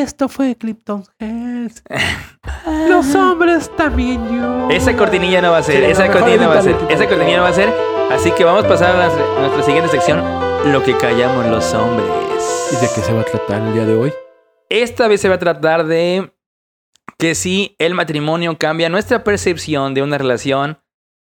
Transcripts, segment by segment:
esto fue Clipton Heads. Los hombres también yo. Esa cortinilla no va a ser, Sí, esa cortinilla no va a ser, esa cortinilla no va a ser. Así que vamos a pasar a nuestra siguiente sección, lo que callamos los hombres. ¿Y de qué se va a tratar el día de hoy? Esta vez se va a tratar de que si el matrimonio cambia nuestra percepción de una relación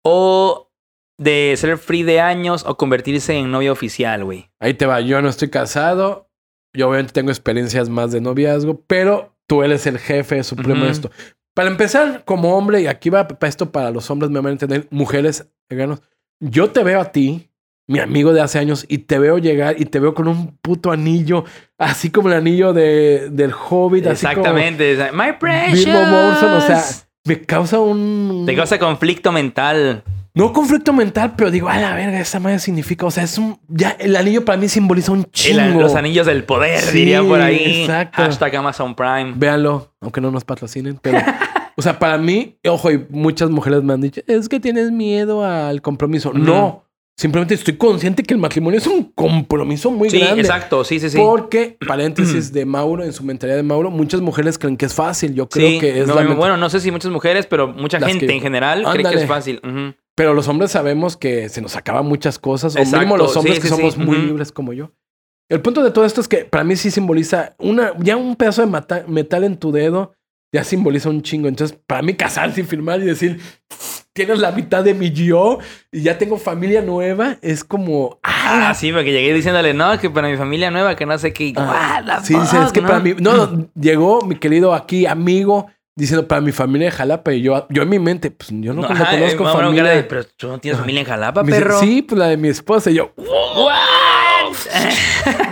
o de ser free de años o convertirse en novio oficial, güey. Ahí te va, yo no estoy casado. Yo obviamente tengo experiencias más de noviazgo, pero tú eres el jefe supremo de esto. Para empezar, como hombre, y aquí va esto para los hombres, me van a entender, mujeres, veganos, yo te veo a ti, mi amigo de hace años, y te veo llegar y te veo con un puto anillo, así como el anillo de, del Hobbit, así Exactamente. My como precious. Bilbo Morrison, o sea, me causa un... Te causa conflicto mental. No conflicto mental, pero digo, a la verga, esa madre significa, o sea, es un, ya, el anillo para mí simboliza un El- chingo. los anillos del poder, Sí, dirían por ahí. exacto. Hashtag Amazon Prime. Véanlo, aunque no nos patrocinen, pero... O sea, para mí, ojo, y muchas mujeres me han dicho, es que tienes miedo al compromiso. No, simplemente estoy consciente que el matrimonio es un compromiso muy Sí, grande. exacto. Sí, sí, sí. Porque, paréntesis de Mauro, en su mentalidad de Mauro, muchas mujeres creen que es fácil. Yo creo Sí, que es no, la bueno, no sé si muchas mujeres, pero mucha gente que- en general cree que es fácil. Pero los hombres sabemos que se nos acaban muchas cosas. O Exacto, mínimo los hombres sí, que sí, somos sí. muy Ujú. libres como yo. El punto de todo esto es que para mí sí simboliza una, ya un pedazo de metal en tu dedo, ya simboliza un chingo. Entonces, para mí casarse y firmar y decir, tienes la mitad de mi yo y ya tengo familia nueva, es como, Ah, ah, sí, porque llegué diciéndole, no, que para mi familia nueva, que no sé qué. Ah, What the sí, dice, es fuck, que ¿no? para mí, no, llegó mi querido aquí amigo diciendo para mi familia de Jalapa y yo, yo en mi mente, pues yo no, No, ajá, eh, conozco acuerdo familia. de, pero tú no tienes familia en Jalapa, Me dice, perro. sí, pues la de mi esposa y yo,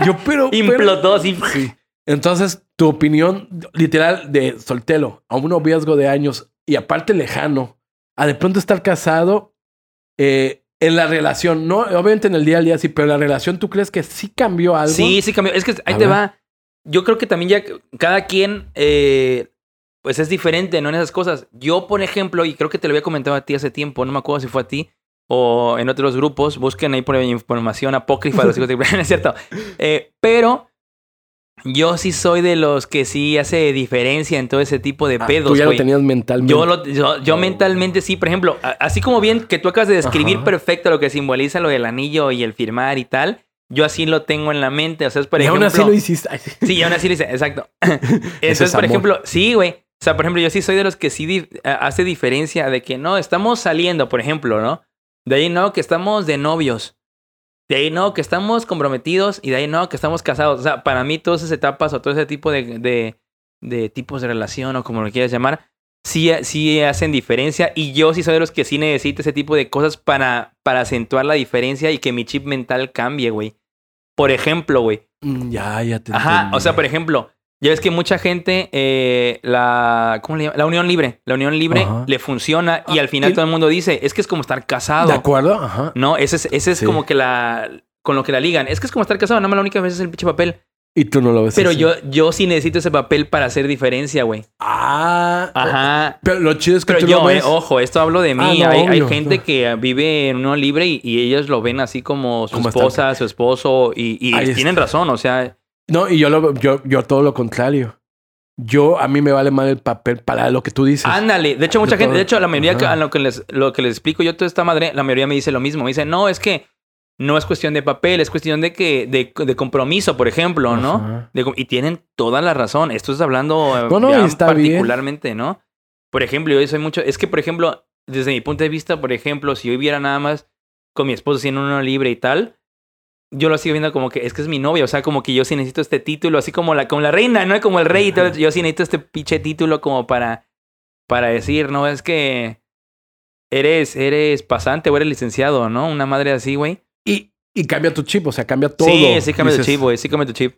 yo pero, pero- Implotó así. Sí. Entonces, tu opinión literal de soltero a un noviazgo de años y aparte lejano, a de pronto estar casado eh, en la relación, no, obviamente en el día al día sí, pero en la relación, ¿tú crees que sí cambió algo? Sí, sí cambió. Es que ahí A te ver. va. Yo creo que también ya cada quien, eh, pues es diferente, ¿no? En esas cosas. Yo, por ejemplo, y creo que te lo había comentado a ti hace tiempo, no me acuerdo si fue a ti o en otros grupos, busquen ahí por información apócrifa de los hijos de es cierto. Eh, pero yo sí soy de los que sí hace diferencia en todo ese tipo de Ah, pedos, Tú ya lo tenías mentalmente. Yo, lo- yo, yo mentalmente sí, por ejemplo, a- así como bien que tú acabas de describir Ajá. perfecto lo que simboliza lo del anillo y el firmar y tal, yo así lo tengo en la mente. O sea, es por y aún ejemplo. así lo hiciste. Sí. Aún así lo hice, exacto. Entonces, es por amor. ejemplo, sí, güey. O sea, por ejemplo, yo sí soy de los que sí di- a- hace diferencia de que no, estamos saliendo, por ejemplo, ¿no? De ahí no, que estamos de novios. De ahí no, que estamos comprometidos. Y de ahí no, que estamos casados. O sea, para mí todas esas etapas o todo ese tipo de, de, de tipos de relación o como lo quieras llamar, sí, sí hacen diferencia. Y yo sí soy de los que sí necesito ese tipo de cosas para, para acentuar la diferencia y que mi chip mental cambie, güey. Por ejemplo, güey. Mm, Ya, ya te Ajá, entendí. o sea, por ejemplo, ya ves que mucha gente, eh, la, ¿cómo le llama? La unión libre, la unión libre Ajá. le funciona y Ah, al final y- todo el mundo dice, es que es como estar ¿De casado. acuerdo? Ajá. No, ese es, ese es Sí. como que la, con lo que la ligan. Es que es como estar casado, nada más la única vez es el pinche papel. Y tú no lo ves Pero así. yo, yo sí necesito ese papel para hacer diferencia, güey. Ah. Ajá. Pero lo chido es que Pero tú yo, lo ves. eh, ojo, esto hablo de mí. Ah, no, hay, gente que vive en unión libre y, y ellos lo ven así como su Como estar- esposa, su esposo y, tienen razón, o sea, No, y yo, lo, yo, yo todo lo contrario. Yo, a mí me vale mal el papel para lo que tú dices. Ándale, de hecho mucha De gente, todo. de hecho la mayoría que- Ajá. a lo que les lo que les explico yo toda esta madre, la mayoría me dice lo mismo, me dice, "No, es que no es cuestión de papel, es cuestión de que de, de compromiso, por ejemplo, ¿no?" De y tienen toda la razón. Esto es hablando eh, No, no, bien. particularmente, ¿no? Por ejemplo, yo soy mucho, es que por ejemplo, desde mi punto de vista, por ejemplo, si yo viviera nada más con mi esposo siendo uno libre y tal, yo lo sigo viendo como que es que es mi novia, o sea, como que yo sí necesito este título, así como la, como la reina, ¿no? Como el rey todo, yo sí necesito este pinche título como para, para decir, no, es que eres, eres pasante o eres licenciado, ¿no? Una madre así, güey. Y, y cambia tu chip, o sea, cambia todo. Sí, sí cambia tu chip, güey, sí cambia tu chip.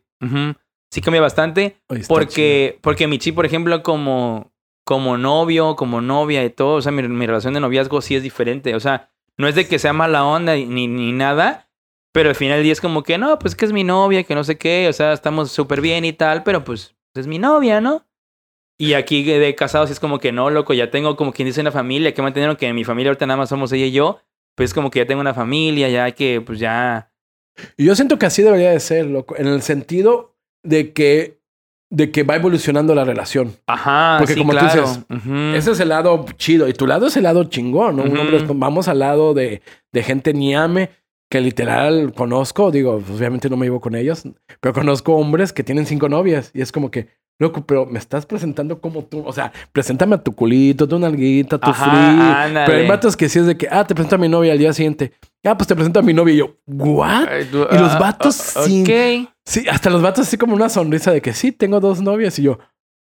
Sí cambia bastante, "Oye, está porque, porque mi chip, por ejemplo, como, como novio, como novia y todo, o sea, mi, mi relación de noviazgo sí es diferente, o sea, no es de que sea mala onda ni, ni nada, pero al final del día es como que, no, pues que es mi novia, que no sé qué, o sea, estamos súper bien y tal, pero pues es mi novia, ¿no? Y aquí de casados es como que no, loco, ya tengo como quien dice una familia, que mantener que en mi familia ahorita nada más somos ella y yo, pues es como que ya tengo una familia, ya que pues ya... Y yo siento que así debería de ser, loco. En el sentido de que de que va evolucionando la relación. Ajá, Porque sí, como tú claro. dices, Ujú. Ese es el lado chido. Y tu lado es el lado chingón, ¿no? Un hombre vamos al lado de, de gente niame que literal conozco. Digo, pues, obviamente no me llevo con ellos, pero conozco hombres que tienen cinco novias. Y es como que, loco, pero me estás presentando como tú. O sea, preséntame a tu culito, tu nalguita, tu Ajá, free. Pero hay vatos que sí es de que, ah, te presento a mi novia al día siguiente. Ah, pues te presento a mi novia. Y yo, ¿what? Y los ah, vatos sin- ok. Sí, hasta los vatos así como una sonrisa de que sí, tengo dos novias. Y yo,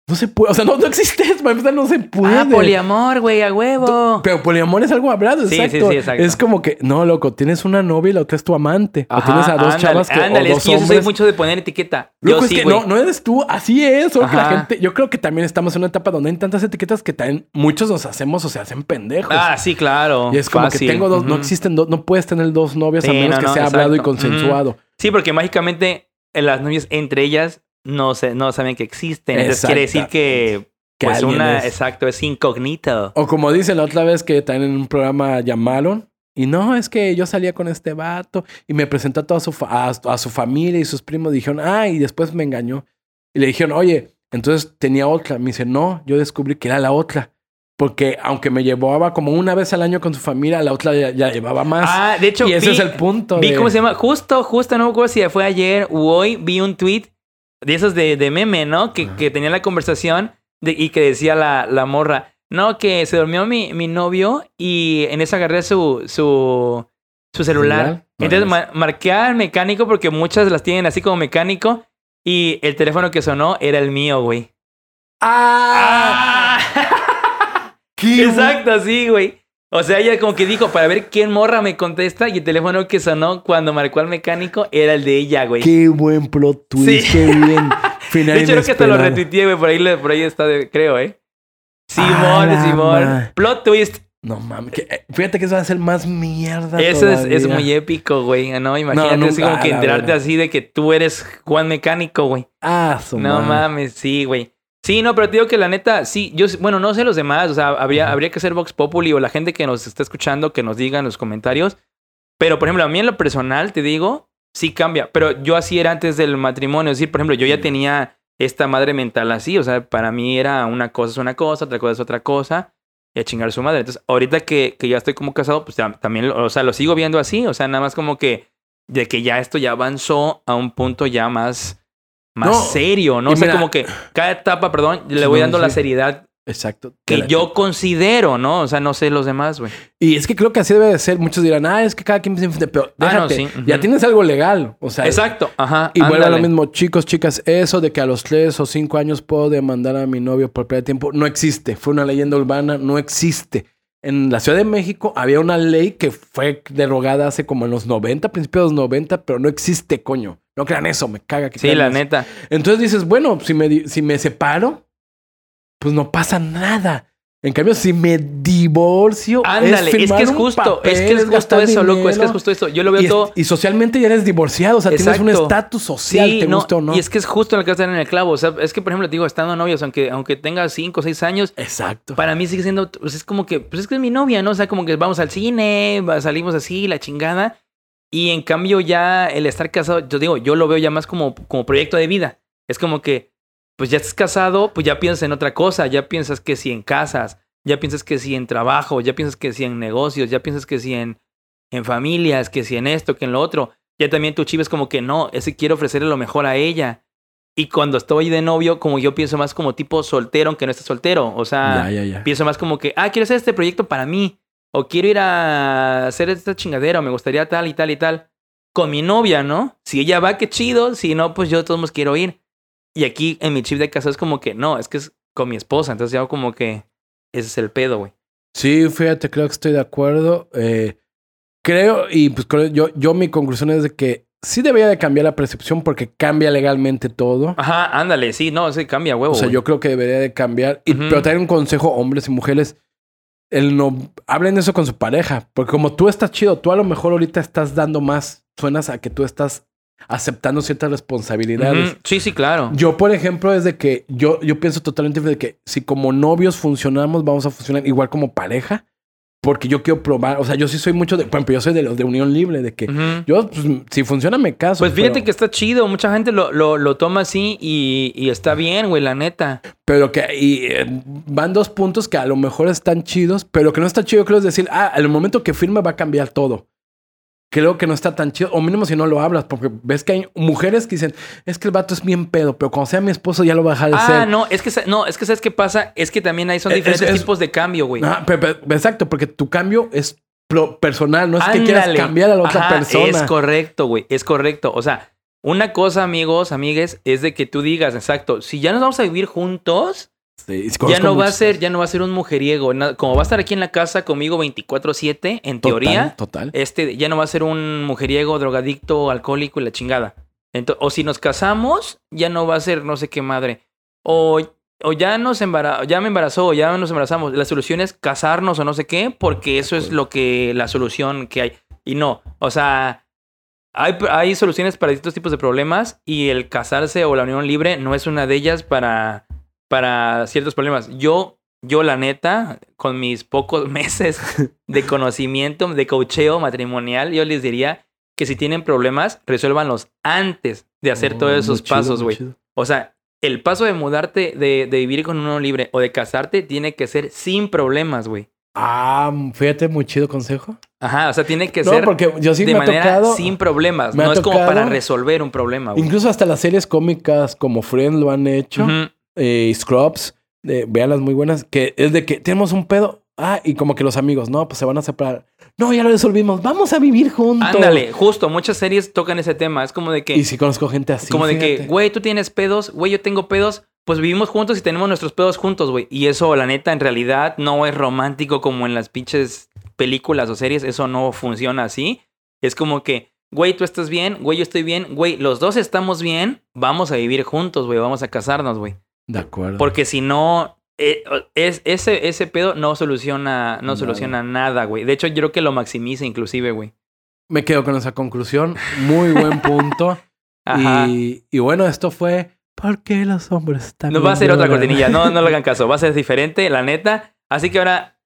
no se puede. O sea, no, no existe. Para empezar, no se puede. Ah, poliamor, güey, a huevo. Pero poliamor es algo hablado, Sí, sí, exacto. sí, exacto. Es como que, no, loco, tienes una novia y la otra es tu amante. o Ajá, tienes a dos ándale, chavas que, ándale, o es dos que yo sí soy hombres. mucho de poner etiqueta. Loco, yo es sí, que no, no eres tú, así es. Solo que la gente, yo creo que también estamos en una etapa donde hay tantas etiquetas que también muchos nos hacemos o se hacen pendejos. Ah, sí, claro. y es como Fácil. que tengo dos, no existen dos, no puedes tener dos novias a Sí, menos no, que no, sea hablado y consensuado. Sí, porque mágicamente eh, las novias entre ellas no, se, no saben que existen. Entonces quiere decir que, pues una, es. exacto, es incógnito. O como dicen la otra vez que también en un programa llamaron. Y no, es que yo salía con este vato y me presentó a toda su, a, a su familia y sus primos. Dijeron, ah, y después me engañó. Y le dijeron, oye, entonces tenía otra. Me dice, no, yo descubrí que era la otra. Porque aunque me llevaba como una vez al año con su familia, la otra ya, ya llevaba más. Ah, de hecho, y ese vi- es el punto. Vi de- cómo se llama. Justo, justo, no me acuerdo si fue ayer o hoy, vi un tweet de esos de, de meme, ¿no? Que, Ajá. que tenía la conversación de- y que decía la, la morra, no, que se durmió mi, mi novio y en eso agarré su, su, su celular. Entonces marqué al mecánico porque muchas las tienen así como mecánico y el teléfono que sonó era el mío, güey. ¡Ah! ¡Qué Exacto, así, güey. O sea, ella como que dijo para ver quién morra me contesta y el teléfono que sonó cuando marcó al mecánico era el de ella, güey. Qué buen plot twist, Sí. qué bien. Final De hecho, creo que hasta lo retuiteé, güey. Por ahí, por ahí está, de- creo, ¿eh? Simón, Simón. Plot twist. No mames, que- eh, fíjate que eso va a ser más mierda. Eso es, es muy épico, güey. No, imagínate nunca, así como que enterarte así de que tú eres Juan Mecánico, güey. Ah, su No mames, sí, güey. Sí, no, pero te digo que la neta, sí, yo, bueno, no sé los demás, o sea, habría, habría que hacer Vox Populi o la gente que nos está escuchando que nos diga en los comentarios. Pero, por ejemplo, a mí en lo personal, te digo, sí cambia. Pero yo así era antes del matrimonio. Es decir, por ejemplo, yo ya tenía esta madre mental así. O sea, para mí era una cosa es una cosa, otra cosa es otra cosa. Y a chingar a su madre. Entonces, ahorita que, que ya estoy como casado, pues ya- también, o sea, lo sigo viendo así. O sea, nada más como que de que ya esto ya avanzó a un punto ya más, más No, serio, ¿no? O sea, mira- como que cada etapa, perdón, le voy no, dando la seriedad Exacto. que yo considero, ¿no? O sea, no sé los demás, güey. Y es que creo que así debe de ser. Muchos dirán, ah, es que cada quien diferente", Pero Ah, no, déjate, sí, ya tienes algo legal. O sea, Exacto, ajá. Y vuelve a lo mismo, chicos, chicas, eso de que a los tres o cinco años puedo demandar a mi novio por pérdida de tiempo, no existe. Fue una leyenda urbana, no existe. En la Ciudad de México había una ley que fue derogada hace como en los 90, principios de los 90, pero no existe, coño. No crean eso, me caga que Sí, la eso. neta. Entonces dices, bueno, si me, si me separo, pues no pasa nada. En cambio, si me divorcio, Ándale, es, que es justo, papel, es que es justo eso, loco, es que es justo eso. Yo lo veo Y, es- todo. y socialmente ya eres divorciado, o sea, tienes un estatus social, Sí, te no, gusta o no. Y es que es justo en el que están en el clavo. O sea, es que, por ejemplo, te digo, estando novios, aunque, aunque tenga 5 o 6 años, Exacto. para mí sigue siendo, pues es como que, pues es que es mi novia, ¿no? O sea, como que vamos al cine, salimos así, la chingada. Y en cambio ya el estar casado, yo digo, yo lo veo ya más como, como proyecto de vida. Es como que, pues ya estás casado, pues ya piensas en otra cosa, ya piensas que si en casas, ya piensas que si en trabajo, ya piensas que si en negocios, ya piensas que si en, en familias, que si en esto, que en lo otro. Ya también tu chivo es como que no, ese quiero ofrecerle lo mejor a ella. Y cuando estoy de novio, como yo pienso más como tipo soltero, aunque no esté soltero. O sea, ya, ya, ya. pienso más como que, ah, quiero hacer este proyecto para mí. O quiero ir a hacer esta chingadera. O me gustaría tal y tal y tal. Con mi novia, ¿no? Si ella va, qué chido. Si no, pues yo de todos modos quiero ir. Y aquí en mi chip de casa es como que, no, es que es con mi esposa. Entonces ya como que ese es el pedo, güey. Sí, fíjate, creo que estoy de acuerdo. Eh, creo, y pues creo- yo, yo mi conclusión es de que sí debería de cambiar la percepción porque cambia legalmente todo. Ajá, ándale, sí, no, sí, cambia, huevo. o sea, güey. yo creo que debería de cambiar. Y. Pero también un consejo, hombres y mujeres, el no hablen eso con su pareja. Porque como tú estás chido, tú a lo mejor ahorita estás dando más, suenas a que tú estás aceptando ciertas responsabilidades. Sí, sí, claro. Yo, por ejemplo, es de que yo, yo pienso totalmente de que si como novios funcionamos, vamos a funcionar igual como pareja. Porque yo quiero probar. O sea, yo sí soy mucho de. Por ejemplo, yo soy de los de Unión Libre, de que yo, pues, si funciona, me caso. Pues fíjate pero- que está chido. Mucha gente lo, lo, lo toma así y, y está bien, güey, la neta. Pero que y, eh, van dos puntos que a lo mejor están chidos, pero que no está chido, creo, es decir, ah, al momento que firme va a cambiar todo. Creo que no está tan chido, o mínimo si no lo hablas, porque ves que hay mujeres que dicen, es que el vato es bien pedo, pero cuando sea mi esposo ya lo va a dejar de Ah, ser. no, es que, no, es que ¿sabes qué pasa? Es que también hay son Es- diferentes es- tipos de cambio, güey. Ah, exacto, porque tu cambio es personal, no es que quieras cambiar a la otra Ajá, persona. Es correcto, güey. Es correcto. O sea, una cosa, amigos, amigues, es de que tú digas, exacto, si ya nos vamos a vivir juntos, Sí, ya no va a ser, ya no va a ser un mujeriego. Como va a estar aquí en la casa conmigo 24-7, en Total, teoría, Total. este ya no va a ser un mujeriego, drogadicto, alcohólico y la chingada. O si nos casamos, ya no va a ser no sé qué madre. O, o ya nos embara ya me embarazó, ya nos embarazamos. La solución es casarnos o no sé qué, porque eso es lo que la solución que hay. Y no, o sea, hay, hay soluciones para distintos tipos de problemas y el casarse o la unión libre no es una de ellas para, para ciertos problemas. Yo, yo la neta, con mis pocos meses de conocimiento, de cocheo matrimonial, yo les diría que si tienen problemas, resuélvanlos antes de hacer Oh, todos esos chido, pasos, güey. O sea, el paso de mudarte, de, de vivir con uno libre o de casarte, tiene que ser sin problemas, güey. Ah, fíjate, muy chido consejo. Ajá, o sea, tiene que No, ser porque yo sí de me ha manera tocado. sin problemas. me No es como para resolver un problema, güey. Incluso hasta las series cómicas como Friends lo han hecho. Ujú. Eh, Scrubs, eh, veanlas muy buenas, que es de que tenemos un pedo. Ah, y como que los amigos, no, pues se van a separar. No, ya lo resolvimos, vamos a vivir juntos. Ándale, justo, muchas series tocan ese tema. Es como de que, Y si conozco gente así. como de que, güey, tú tienes pedos, güey, yo tengo pedos, pues vivimos juntos y tenemos nuestros pedos juntos, güey. Y eso, la neta, en realidad no es romántico como en las pinches películas o series. Eso no funciona así. Es como que, güey, tú estás bien, güey, yo estoy bien, güey, los dos estamos bien, vamos a vivir juntos, güey, vamos a casarnos, güey. De acuerdo. Porque si no, eh, es, ese, ese pedo no soluciona, no Nada. soluciona nada, güey. De hecho, yo creo que lo maximiza inclusive, güey. Me quedo con esa conclusión. Muy buen punto. Ajá. y, y bueno, esto fue. ¿Por qué los hombres están.? Nos va a hacer otra cortinilla, no, no le hagan caso, va a ser diferente, la neta. Así que ahora,